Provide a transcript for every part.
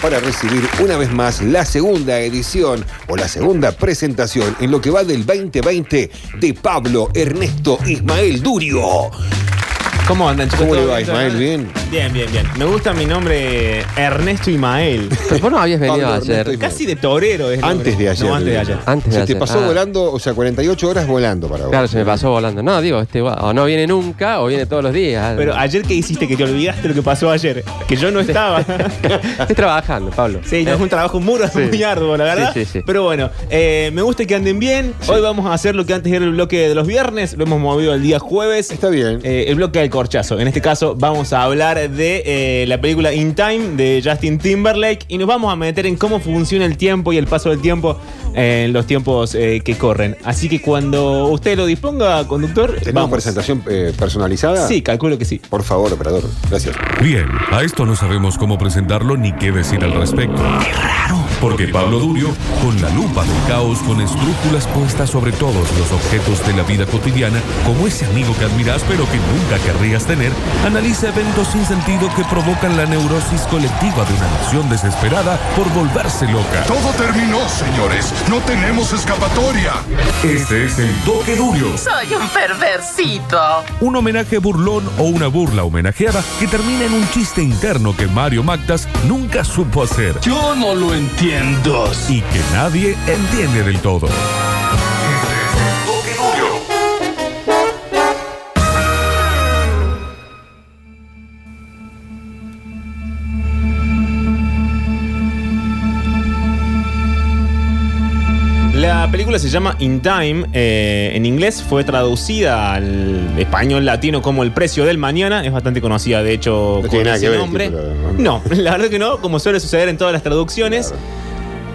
para recibir una vez más la segunda edición o la segunda presentación en lo que va del 2020 de Pablo Ernesto Ismael Durio. ¿Cómo andan, chicos? ¿Cómo le ¿Todo va? Ismael? ¿Bien? Bien, bien, bien. Me gusta mi nombre Ernesto Imael. Pero vos no habías venido Pablo Ernesto ayer. Ismael. Casi de torero es el Antes de ayer. No, antes de ayer. Antes de Se te ayer. pasó Ah. volando, o sea, 48 horas volando para vos. Claro, se me pasó volando. No, digo, este va- o no viene nunca o viene todos los días. Pero ayer que hiciste que te olvidaste lo que pasó ayer, que yo no estaba. Estoy trabajando, Pablo. Sí, no, es un trabajo muy, Sí. muy arduo, la verdad. Sí, sí, sí. Pero bueno, eh, me gusta que anden bien. Hoy vamos a hacer lo que antes era el bloque de los viernes, lo hemos movido al día jueves. Está bien. Eh, el bloque del corchazo. En este caso vamos a hablar de eh, la película In Time de Justin Timberlake y nos vamos a meter en cómo funciona el tiempo y el paso del tiempo eh, en los tiempos eh, que corren. Así que cuando usted lo disponga, conductor, ¿Tenemos vamos. presentación eh, personalizada? Sí, calculo que sí. Por favor, operador. Gracias. Bien, a esto no sabemos cómo presentarlo ni qué decir al respecto. ¡Qué raro! Porque Pablo Durio, con la lupa del caos, con escrúpulas puestas sobre todos los objetos de la vida cotidiana, como ese amigo que admiras pero que nunca querrías tener, analiza eventos sin sentido que provocan la neurosis colectiva de una nación desesperada por volverse loca. Todo terminó, señores. No tenemos escapatoria. Este es el Toque Durio. Soy un perversito. Un homenaje burlón o una burla homenajeada que termina en un chiste interno que Mario Magdas nunca supo hacer Yo no lo entiendo. Y que nadie entiende del todo. La película se llama In Time. eh, en inglés fue traducida al español latino como El precio del mañana. Es bastante conocida, de hecho, No con tiene nada ese que ver el nombre. título, no, la verdad que no, como suele suceder en todas las traducciones.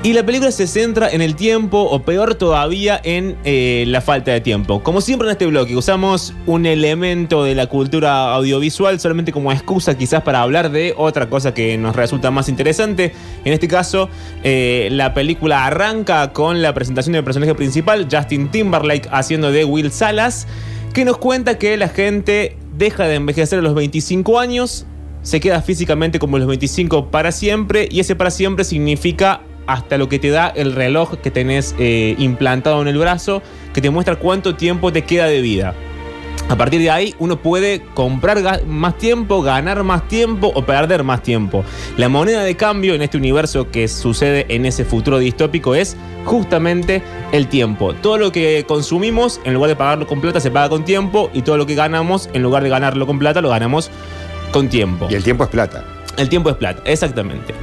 Y la película se centra en el tiempo, o peor todavía, en eh, la falta de tiempo. Como siempre en este bloque, usamos un elemento de la cultura audiovisual solamente como excusa quizás para hablar de otra cosa que nos resulta más interesante. En este caso, eh, la película arranca con la presentación del personaje principal, Justin Timberlake, haciendo de Will Salas, que nos cuenta que la gente deja de envejecer a los 25 años, se queda físicamente como los 25 para siempre, y ese para siempre significa hasta lo que te da el reloj que tenés eh, implantado en el brazo, que te muestra cuánto tiempo te queda de vida. A partir de ahí uno puede comprar más tiempo, ganar más tiempo o perder más tiempo. La moneda de cambio en este universo que sucede en ese futuro distópico es justamente el tiempo. Todo lo que consumimos, en lugar de pagarlo con plata, se paga con tiempo y todo lo que ganamos, en lugar de ganarlo con plata, lo ganamos con tiempo. Y el tiempo es plata. El tiempo es plata, exactamente.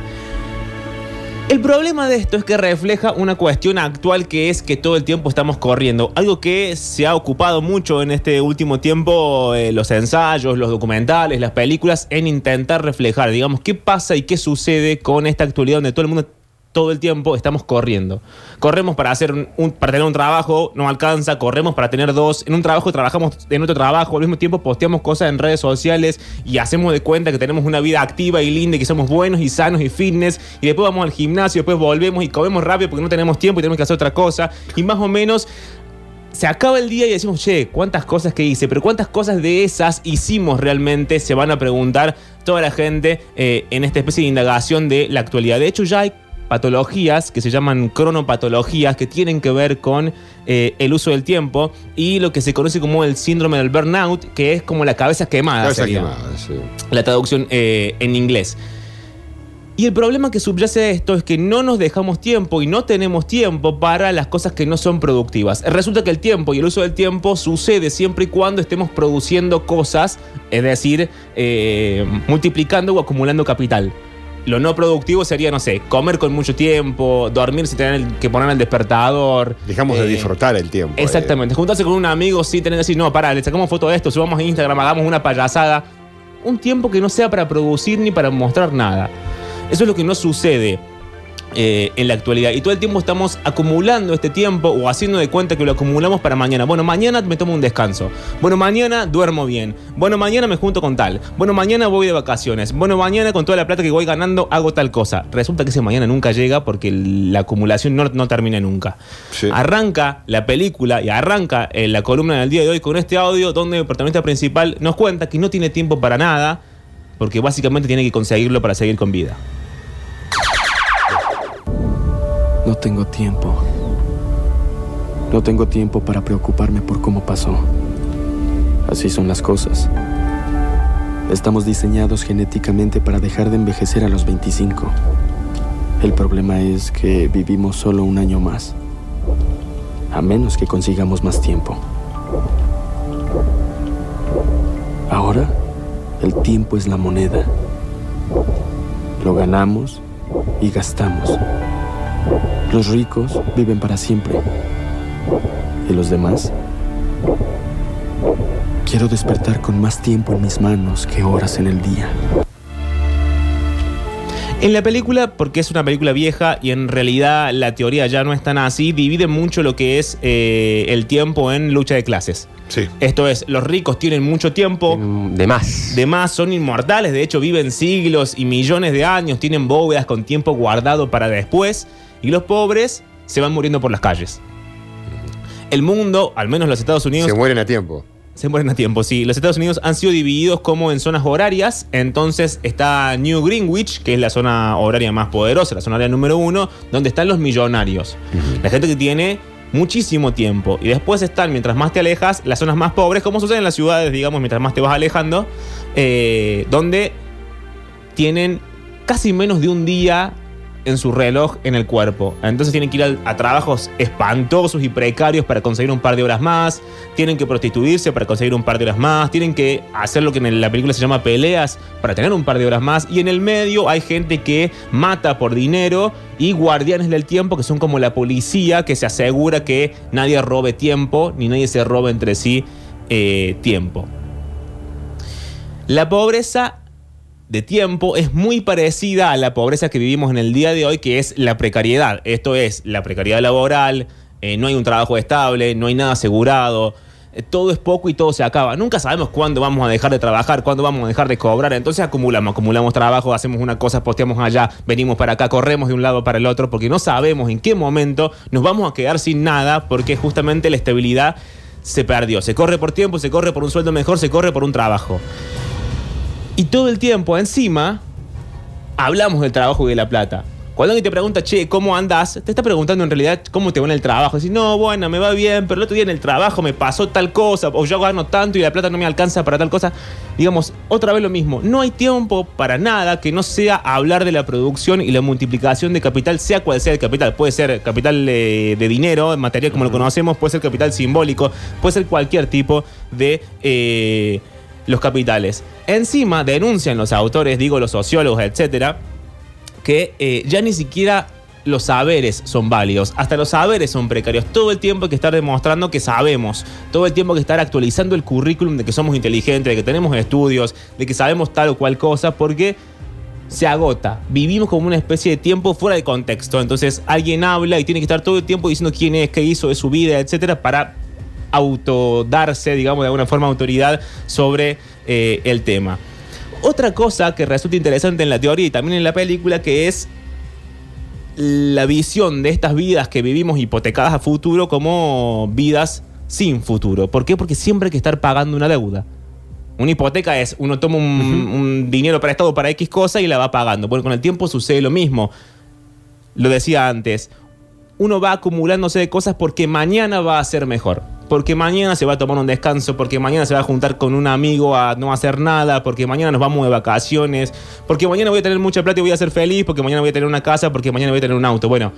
El problema de esto es que refleja una cuestión actual que es que todo el tiempo estamos corriendo. Algo que se ha ocupado mucho en este último tiempo eh, los ensayos, los documentales, las películas, en intentar reflejar, digamos, qué pasa y qué sucede con esta actualidad donde todo el mundo todo el tiempo estamos corriendo. Corremos para hacer un, para tener un trabajo, no alcanza, corremos para tener dos. En un trabajo trabajamos en otro trabajo, al mismo tiempo posteamos cosas en redes sociales y hacemos de cuenta que tenemos una vida activa y linda y que somos buenos y sanos y fitness. Y después vamos al gimnasio, después volvemos y comemos rápido porque no tenemos tiempo y tenemos que hacer otra cosa. Y más o menos se acaba el día y decimos, che, cuántas cosas que hice, pero cuántas cosas de esas hicimos realmente, se van a preguntar toda la gente eh, en esta especie de indagación de la actualidad. De hecho, ya hay patologías que se llaman cronopatologías que tienen que ver con eh, el uso del tiempo y lo que se conoce como el síndrome del burnout, que es como la cabeza quemada. Cabeza sería quemada, sí. la traducción eh, en inglés. Y el problema que subyace a esto es que no nos dejamos tiempo y no tenemos tiempo para las cosas que no son productivas. Resulta que el tiempo y el uso del tiempo sucede siempre y cuando estemos produciendo cosas, es decir, eh, multiplicando o acumulando capital. Lo no productivo sería, no sé, comer con mucho tiempo, dormir sin tener que poner el despertador. Dejamos de eh, disfrutar el tiempo. eh. Exactamente. Juntarse con un amigo sin tener que decir, no, pará, le sacamos foto de esto, subamos a Instagram, hagamos una payasada. Un tiempo que no sea para producir ni para mostrar nada. Eso es lo que no sucede eh, en la actualidad. Y todo el tiempo estamos acumulando este tiempo o haciendo de cuenta que lo acumulamos para mañana. Bueno, mañana me tomo un descanso. Bueno, mañana duermo bien. Bueno, mañana me junto con tal. Bueno, mañana voy de vacaciones. Bueno, mañana con toda la plata que voy ganando hago tal cosa. Resulta que ese mañana nunca llega porque la acumulación no, no termina nunca. Sí. Arranca la película y arranca eh, la columna del día de hoy con este audio donde el protagonista principal nos cuenta que no tiene tiempo para nada porque básicamente tiene que conseguirlo para seguir con vida. No tengo tiempo. No tengo tiempo para preocuparme por cómo pasó. Así son las cosas. Estamos diseñados genéticamente para dejar de envejecer a los 25. El problema es que vivimos solo un año más. A menos que consigamos más tiempo. Ahora, el tiempo es la moneda. Lo ganamos y gastamos. Los ricos viven para siempre. ¿Y los demás? Quiero despertar con más tiempo en mis manos que horas en el día. En la película, porque es una película vieja y en realidad la teoría ya no es tan así, divide mucho lo que es eh, el tiempo en lucha de clases. Sí. Esto es, los ricos tienen mucho tiempo, De más. de más son inmortales, de hecho viven siglos y millones de años, tienen bóvedas con tiempo guardado para después, y los pobres se van muriendo por las calles. El mundo, al menos los Estados Unidos, Se mueren a tiempo. se mueren a tiempo, sí. Los Estados Unidos han sido divididos como en zonas horarias. Entonces está New Greenwich, que es la zona horaria más poderosa, la zona horaria número uno, donde están los millonarios. La gente que tiene muchísimo tiempo. Y después están, mientras más te alejas, las zonas más pobres, como sucede en las ciudades, digamos, mientras más te vas alejando, eh, donde tienen casi menos de un día en su reloj en el cuerpo. Entonces tienen que ir a, trabajos espantosos y precarios para conseguir un par de horas más, tienen que prostituirse para conseguir un par de horas más, tienen que hacer lo que en la película se llama peleas para tener un par de horas más y en el medio hay gente que mata por dinero y guardianes del tiempo que son como la policía que se asegura que nadie robe tiempo ni nadie se robe entre sí eh, tiempo. La pobreza de tiempo es muy parecida a la pobreza que vivimos en el día de hoy, que es la precariedad. Esto es la precariedad laboral, eh, no hay un trabajo estable, no hay nada asegurado, eh, todo es poco y todo se acaba. Nunca sabemos cuándo vamos a dejar de trabajar, cuándo vamos a dejar de cobrar. Entonces acumulamos, acumulamos trabajo, hacemos una cosa, posteamos allá, venimos para acá, corremos de un lado para el otro, porque no sabemos en qué momento nos vamos a quedar sin nada, porque justamente la estabilidad se perdió. Se corre por tiempo, se corre por un sueldo mejor, se corre por un trabajo. Y todo el tiempo encima hablamos del trabajo y de la plata. Cuando alguien te pregunta, che, ¿cómo andas? Te está preguntando en realidad cómo te va en el trabajo. Decís, no, bueno, me va bien, pero el otro día en el trabajo me pasó tal cosa, o yo gano tanto y la plata no me alcanza para tal cosa. Digamos, otra vez lo mismo. No hay tiempo para nada que no sea hablar de la producción y la multiplicación de capital, sea cual sea el capital. Puede ser capital eh, de dinero, material como lo conocemos, puede ser capital simbólico, puede ser cualquier tipo de. eh, los capitales. Encima denuncian los autores, digo los sociólogos, etcétera, que eh, ya ni siquiera los saberes son válidos, hasta los saberes son precarios. Todo el tiempo hay que estar demostrando que sabemos, todo el tiempo hay que estar actualizando el currículum de que somos inteligentes, de que tenemos estudios, de que sabemos tal o cual cosa, porque se agota. Vivimos como una especie de tiempo fuera de contexto. Entonces alguien habla y tiene que estar todo el tiempo diciendo quién es, qué hizo de su vida, etcétera, para autodarse, digamos, de alguna forma autoridad sobre eh, el tema. Otra cosa que resulta interesante en la teoría y también en la película, que es la visión de estas vidas que vivimos hipotecadas a futuro como vidas sin futuro. ¿Por qué? Porque siempre hay que estar pagando una deuda. Una hipoteca es, uno toma un, un dinero prestado para X cosa y la va pagando. Bueno, con el tiempo sucede lo mismo. Lo decía antes, uno va acumulándose de cosas porque mañana va a ser mejor. Porque mañana se va a tomar un descanso, porque mañana se va a juntar con un amigo a no hacer nada, porque mañana nos vamos de vacaciones, porque mañana voy a tener mucha plata y voy a ser feliz, porque mañana voy a tener una casa, porque mañana voy a tener un auto. Bueno,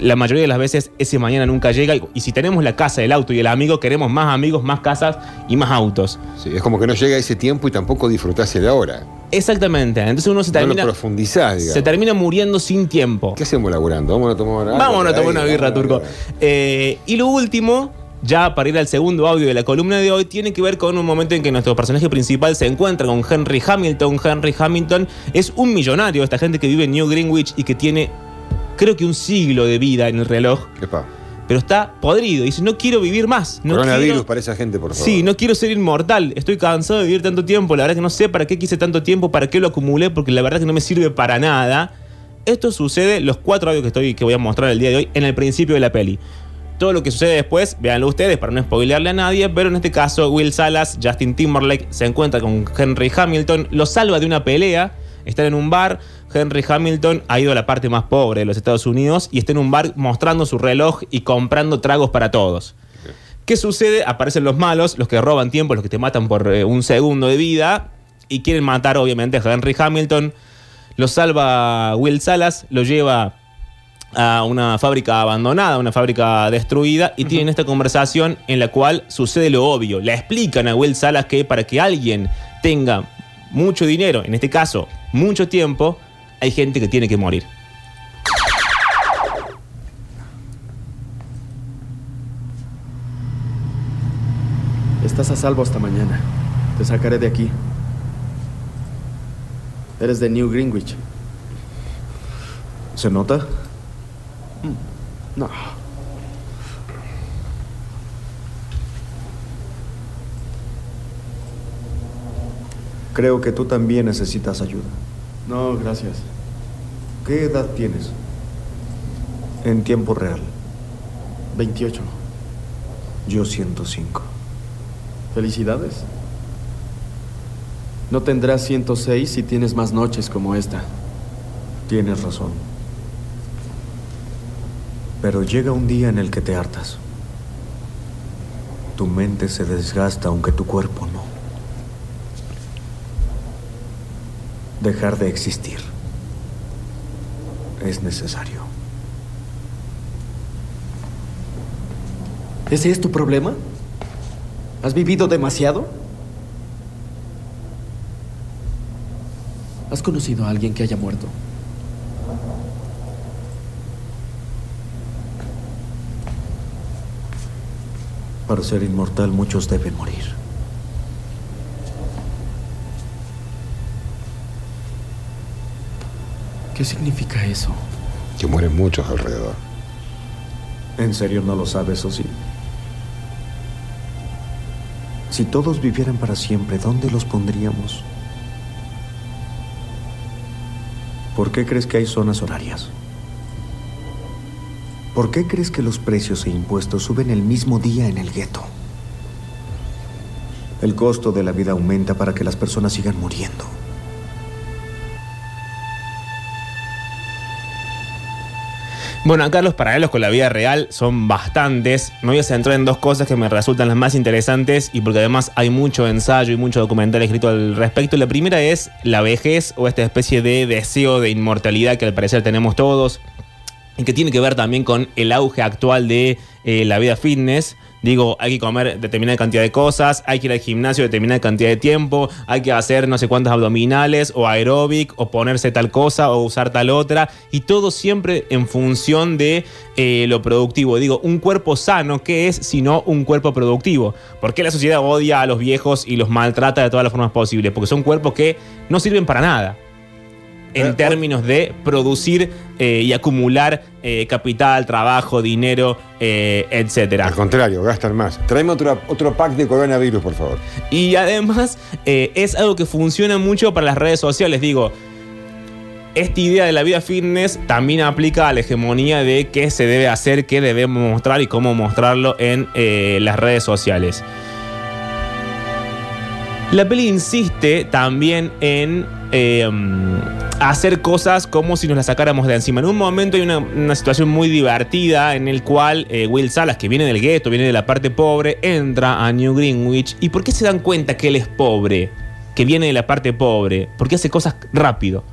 la mayoría de las veces ese mañana nunca llega y, y si tenemos la casa, el auto y el amigo, queremos más amigos, más casas y más autos. Sí, es como que no llega ese tiempo y tampoco disfrutás el ahora. Exactamente. Entonces uno se No termina, digamos. se termina muriendo sin tiempo. ¿Qué hacemos laburando? Vamos a tomar algo Vámonos a tomar una birra, vamos, turco. vamos. Eh, y lo último, ya para ir al segundo audio de la columna de hoy, tiene que ver con un momento en que nuestro personaje principal se encuentra con Henry Hamilton. Henry Hamilton es un millonario, esta gente que vive en New Greenwich y que tiene, creo que un siglo de vida en el reloj, Epa, pero está podrido. Dice, no quiero vivir más. No Coronavirus quiero- para esa gente, por favor. Sí, no quiero ser inmortal. Estoy cansado de vivir tanto tiempo. La verdad que no sé para qué quise tanto tiempo, para qué lo acumulé, porque la verdad que no me sirve para nada. Esto sucede, los cuatro audios que, estoy, que voy a mostrar el día de hoy, en el principio de la peli. Todo lo que sucede después, véanlo ustedes para no spoilearle a nadie, pero en este caso Will Salas, Justin Timberlake, se encuentra con Henry Hamilton, lo salva de una pelea, están en un bar, Henry Hamilton ha ido a la parte más pobre de los Estados Unidos y está en un bar mostrando su reloj y comprando tragos para todos. ¿Qué sucede? Aparecen los malos, los que roban tiempo, los que te matan por eh, un segundo de vida y quieren matar obviamente a Henry Hamilton. Lo salva Will Salas, lo lleva a una fábrica abandonada, una fábrica destruida, y tienen esta conversación en la cual sucede lo obvio. Le explican a Will Salas que para que alguien tenga mucho dinero, en este caso mucho tiempo, hay gente que tiene que morir. Estás a salvo hasta mañana. Te sacaré de aquí. Eres de New Greenwich. ¿Se nota? No. Creo que tú también necesitas ayuda. No, gracias. ¿Qué edad tienes? En tiempo real. 28. Yo 105. Felicidades. No tendrás 106 si tienes más noches como esta. Tienes razón. Pero llega un día en el que te hartas. Tu mente se desgasta aunque tu cuerpo no. Dejar de existir es necesario. ¿Ese es tu problema? ¿Has vivido demasiado? ¿Has conocido a alguien que haya muerto? Para ser inmortal muchos deben morir. ¿Qué significa eso? Que mueren muchos alrededor. ¿En serio no lo sabes o sí? Si todos vivieran para siempre, ¿dónde los pondríamos? ¿Por qué crees que hay zonas horarias? ¿Por qué crees que los precios e impuestos suben el mismo día en el gueto? El costo de la vida aumenta para que las personas sigan muriendo. Bueno, acá los paralelos con la vida real son bastantes. Me voy a centrar en dos cosas que me resultan las más interesantes y porque además hay mucho ensayo y mucho documental escrito al respecto. La primera es la vejez o esta especie de deseo de inmortalidad que al parecer tenemos todos que tiene que ver también con el auge actual de eh, la vida fitness. Digo, hay que comer determinada cantidad de cosas, hay que ir al gimnasio determinada cantidad de tiempo, hay que hacer no sé cuántos abdominales o aeróbic o ponerse tal cosa o usar tal otra y todo siempre en función de eh, lo productivo. Digo, un cuerpo sano, ¿qué es sino un cuerpo productivo? ¿Por qué la sociedad odia a los viejos y los maltrata de todas las formas posibles? Porque son cuerpos que no sirven para nada en términos de producir eh, y acumular eh, capital, trabajo, dinero, eh, etcétera. Al contrario, gastan más. Tráeme otro, otro pack de coronavirus, por favor. Y además eh, es algo que funciona mucho para las redes sociales. Digo, esta idea de la vida fitness también aplica a la hegemonía de qué se debe hacer, qué debemos mostrar y cómo mostrarlo en eh, las redes sociales. La peli insiste también en eh, hacer cosas como si nos las sacáramos de encima. En un momento hay una, una situación muy divertida en el cual eh, Will Salas, que viene del gueto, viene de la parte pobre, entra a New Greenwich. ¿Y por qué se dan cuenta que él es pobre? Que viene de la parte pobre. Porque hace cosas rápido.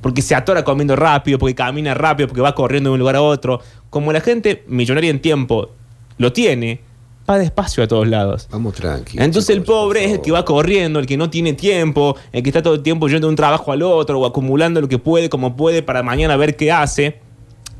Porque se atora comiendo rápido, porque camina rápido, porque va corriendo de un lugar a otro. Como la gente millonaria en tiempo lo tiene, va despacio a todos lados. Vamos tranqui. Entonces el pobre es el que va corriendo, el que no tiene tiempo, el que está todo el tiempo yendo de un trabajo al otro o acumulando lo que puede, como puede, para mañana ver qué hace.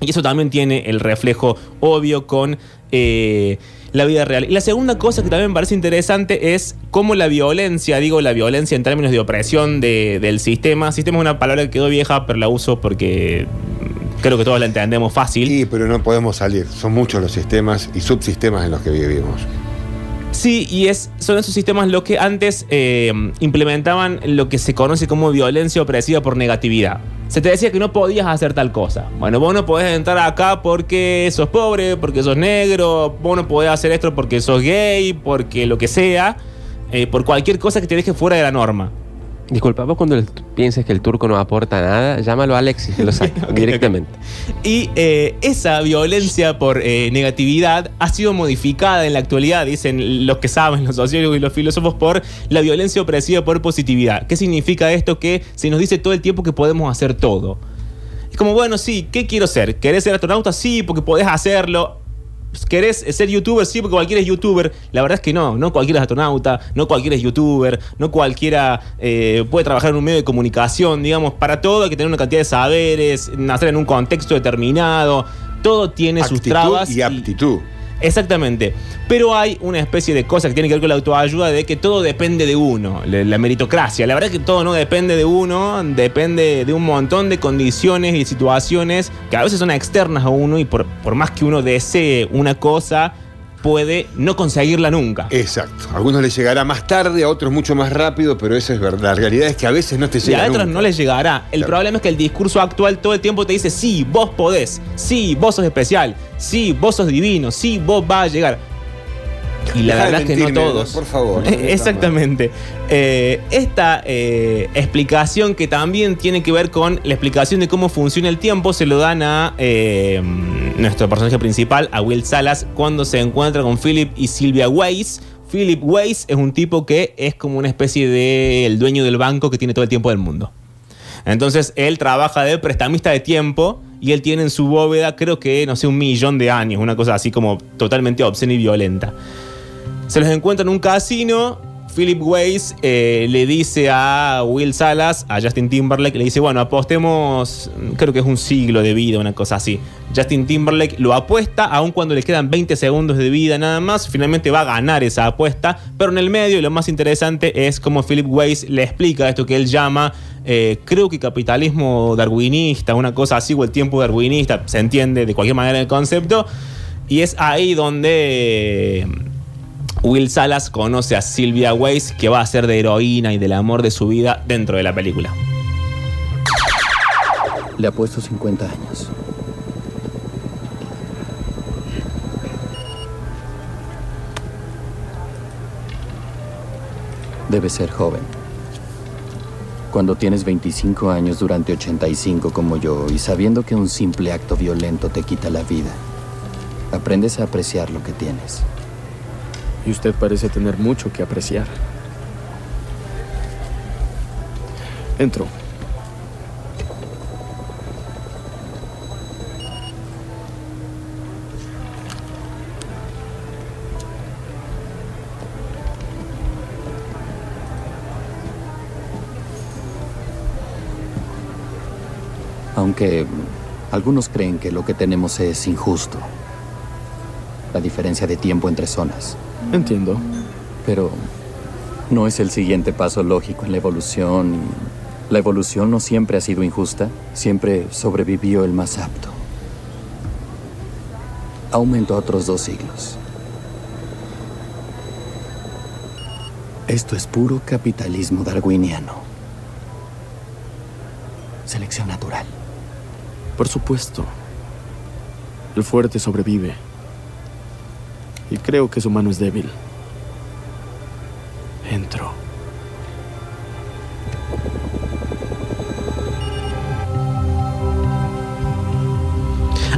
Y eso también tiene el reflejo obvio con eh, la vida real. Y la segunda cosa que también me parece interesante es cómo la violencia, digo la violencia en términos de opresión de- del sistema, sistema es una palabra que quedó vieja, pero la uso porque creo que todos la entendemos fácil. Sí, pero no podemos salir. Son muchos los sistemas y subsistemas en los que vivimos. Sí, y es, son esos sistemas los que antes eh, implementaban lo que se conoce como violencia opresiva por negatividad. Se te decía que no podías hacer tal cosa. Bueno, vos no podés entrar acá porque sos pobre, porque sos negro, vos no podés hacer esto porque sos gay, porque lo que sea, eh, por cualquier cosa que te deje fuera de la norma. Disculpa, vos cuando pienses que el turco no aporta nada, llámalo a Alexis, que lo saca directamente. Y eh, esa violencia por eh, negatividad ha sido modificada en la actualidad, dicen los que saben, los sociólogos y los filósofos, por la violencia opresiva por positividad. ¿Qué significa esto? Que se nos dice todo el tiempo que podemos hacer todo. Es como, bueno, sí, ¿qué quiero ser? ¿Querés ser astronauta? Sí, porque podés hacerlo. ¿Querés ser youtuber? Sí, porque cualquiera es youtuber. La verdad es que no, no cualquiera es astronauta, no cualquiera es youtuber, no cualquiera eh, puede trabajar en un medio de comunicación. Digamos, para todo hay que tener una cantidad de saberes, nacer en un contexto determinado. Todo tiene sus trabas. y aptitud. Exactamente. Pero hay una especie de cosa que tiene que ver con la autoayuda de que todo depende de uno, la, meritocracia. La verdad es que todo no depende de uno, depende de un montón de condiciones y situaciones que a veces son externas a uno y por, por más que uno desee una cosa, puede no conseguirla nunca. Exacto. A algunos les llegará más tarde, a otros mucho más rápido, pero eso es verdad. La realidad es que a veces no te Y llega. a otros nunca. no les llegará. El Claro. problema es que el discurso actual todo el tiempo te dice, sí, vos podés, sí, vos sos especial, sí, vos sos divino, sí, vos vas a llegar. Y la verdad es que no todos. por favor. Exactamente. Eh, esta eh, explicación que también tiene que ver con la explicación de cómo funciona el tiempo se lo dan a eh, nuestro personaje principal, a Will Salas, cuando se encuentra con Philip y Silvia Weiss. Philip Weiss es un tipo que es como una especie de el dueño del banco que tiene todo el tiempo del mundo. Entonces él trabaja de prestamista de tiempo y él tiene en su bóveda, creo que, no sé, un millón de años, una cosa así como totalmente obscena y violenta. Se los encuentra en un casino. Philip Weiss eh, le dice a Will Salas, a Justin Timberlake, le dice, bueno, apostemos, creo que es un siglo de vida, una cosa así. Justin Timberlake lo apuesta, aun cuando le quedan 20 segundos de vida nada más, finalmente va a ganar esa apuesta, pero en el medio, y lo más interesante es cómo Philip Weiss le explica esto que él llama, eh, creo que capitalismo darwinista, una cosa así, o el tiempo darwinista, se entiende de cualquier manera el concepto, y es ahí donde... Will Salas conoce a Sylvia Weiss, que va a ser de heroína y del amor de su vida dentro de la película. Le apuesto 50 años. Debe ser joven. Cuando tienes 25 años durante 85 como yo y sabiendo que un simple acto violento te quita la vida, aprendes a apreciar lo que tienes. Y usted parece tener mucho que apreciar. Entro. Aunque algunos creen que lo que tenemos es injusto. La diferencia de tiempo entre zonas. Entiendo. Pero no es el siguiente paso lógico en la evolución. y La evolución no siempre ha sido injusta, siempre sobrevivió el más apto. Aumentó a otros dos siglos. Esto es puro capitalismo darwiniano. Selección natural. Por supuesto. El fuerte sobrevive. Y creo que su mano es débil. Entro.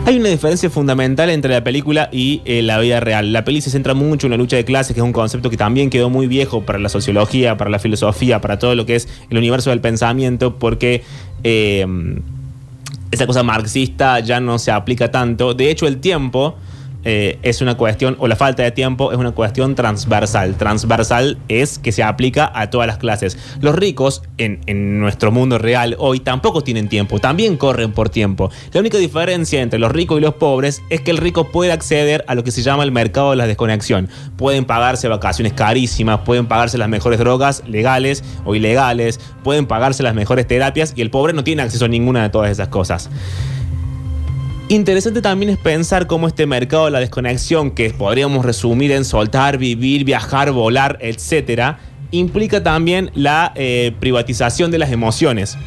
Hay una diferencia fundamental entre la película y eh, la vida real. La peli se centra mucho en la lucha de clases, que es un concepto que también quedó muy viejo para la sociología, para la filosofía, para todo lo que es el universo del pensamiento, porque eh, esa cosa marxista ya no se aplica tanto. De hecho, el tiempo eh, es una cuestión, o la falta de tiempo es una cuestión transversal. Transversal es que se aplica a todas las clases. Los ricos en, en nuestro mundo real hoy tampoco tienen tiempo, también corren por tiempo. La única diferencia entre los ricos y los pobres es que el rico puede acceder a lo que se llama el mercado de la desconexión. Pueden pagarse vacaciones carísimas, pueden pagarse las mejores drogas legales o ilegales, pueden pagarse las mejores terapias y el pobre no tiene acceso a ninguna de todas esas cosas. Interesante también es pensar cómo este mercado de la desconexión, que podríamos resumir en soltar, vivir, viajar, volar, etc., implica también la eh, privatización de las emociones.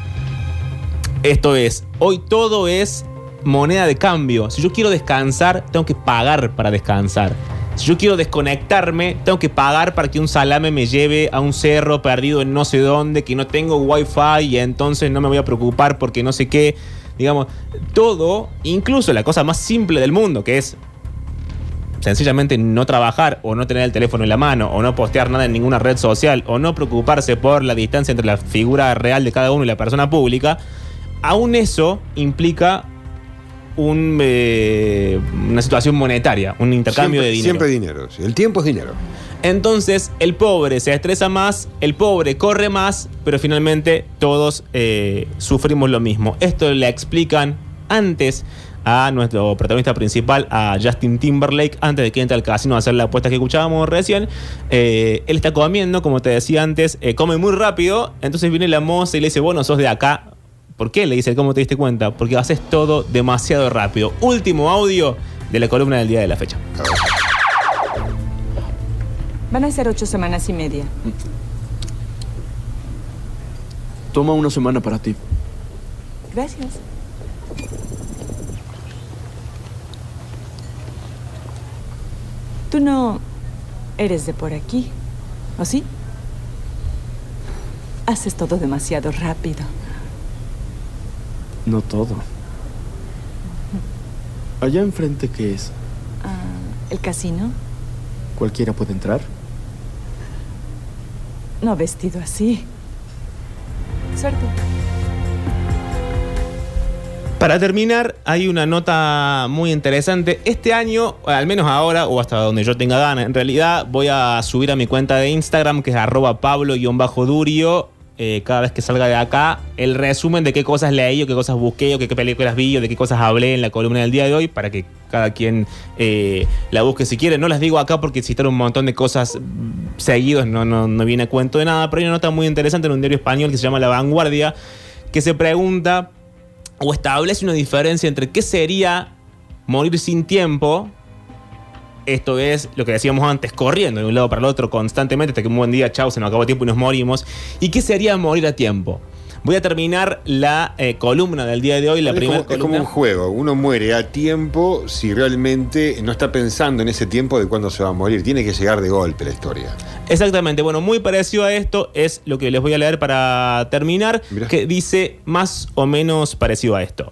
Esto es, hoy todo es moneda de cambio. Si yo quiero descansar, tengo que pagar para descansar. Si yo quiero desconectarme, tengo que pagar para que un salame me lleve a un cerro perdido en no sé dónde, que no tengo wifi y entonces no me voy a preocupar porque no sé qué. Digamos, todo, incluso la cosa más simple del mundo, que es sencillamente no trabajar o no tener el teléfono en la mano o no postear nada en ninguna red social o no preocuparse por la distancia entre la figura real de cada uno y la persona pública, aún eso implica un, eh, una situación monetaria, un intercambio siempre, de dinero. Siempre dinero. sí. El tiempo es dinero. Entonces el pobre se estresa más, el pobre corre más, pero finalmente todos eh, sufrimos lo mismo. Esto le explican antes a nuestro protagonista principal, a Justin Timberlake, antes de que entre al casino a hacer la apuesta que escuchábamos recién. Eh, él está comiendo, como te decía antes, eh, come muy rápido, entonces viene la moza y le dice, vos no sos de acá. ¿Por qué? Le dice, ¿cómo te diste cuenta? Porque haces todo demasiado rápido. Último audio de la columna del día de la fecha. Van a ser ocho semanas y media. Toma una semana para ti. Gracias. Tú no eres de por aquí, ¿o sí? Haces todo demasiado rápido. No todo. Allá enfrente, ¿qué es? Ah, ¿El casino? ¿Cualquiera puede entrar? No vestido así. Suerte. Para terminar, hay una nota muy interesante. Este año, al menos ahora, o hasta donde yo tenga ganas, en realidad voy a subir a mi cuenta de Instagram, que es arroba pablo-durio, eh, cada vez que salga de acá, el resumen de qué cosas leí o qué cosas busqué o qué, qué películas vi o de qué cosas hablé en la columna del día de hoy, para que cada quien eh, la busque si quiere. No las digo acá porque citar un montón de cosas seguidos no, no, no viene a cuento de nada, pero hay una nota muy interesante en un diario español que se llama La Vanguardia, que se pregunta o establece una diferencia entre qué sería morir sin tiempo. Esto es lo que decíamos antes, corriendo de un lado para el otro constantemente hasta que un buen día, chau, se nos acabó el tiempo y nos morimos. ¿Y qué sería morir a tiempo? Voy a terminar la eh, columna del día de hoy, la es, primera como, es como un juego. Uno muere a tiempo si realmente no está pensando en ese tiempo de cuándo se va a morir. Tiene que llegar de golpe la historia. Exactamente, bueno, muy parecido a esto es lo que les voy a leer para terminar, Mirá. que dice más o menos parecido a esto.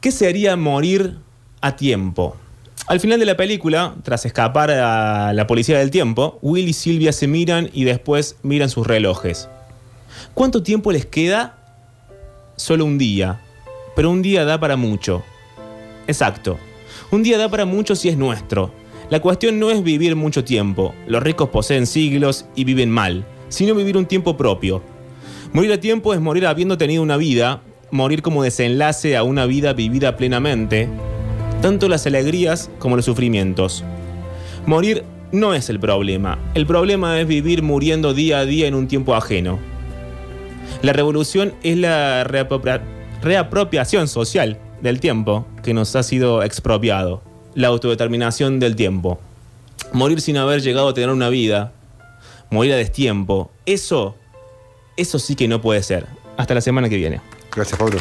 ¿Qué sería morir a tiempo? Al final de la película, tras escapar a la policía del tiempo, Will y Silvia se miran y después miran sus relojes. ¿Cuánto tiempo les queda? Solo un día, pero un día da para mucho. Exacto, un día da para mucho si es nuestro. La cuestión no es vivir mucho tiempo, los ricos poseen siglos y viven mal, sino vivir un tiempo propio. Morir a tiempo es morir habiendo tenido una vida, morir como desenlace a una vida vivida plenamente, tanto las alegrías como los sufrimientos. Morir no es el problema, el problema es vivir muriendo día a día en un tiempo ajeno. La revolución es la reapropiación social del tiempo que nos ha sido expropiado, la autodeterminación del tiempo. Morir sin haber llegado a tener una vida, morir a destiempo, eso, eso sí que no puede ser. Hasta la semana que viene. Gracias, Pablo.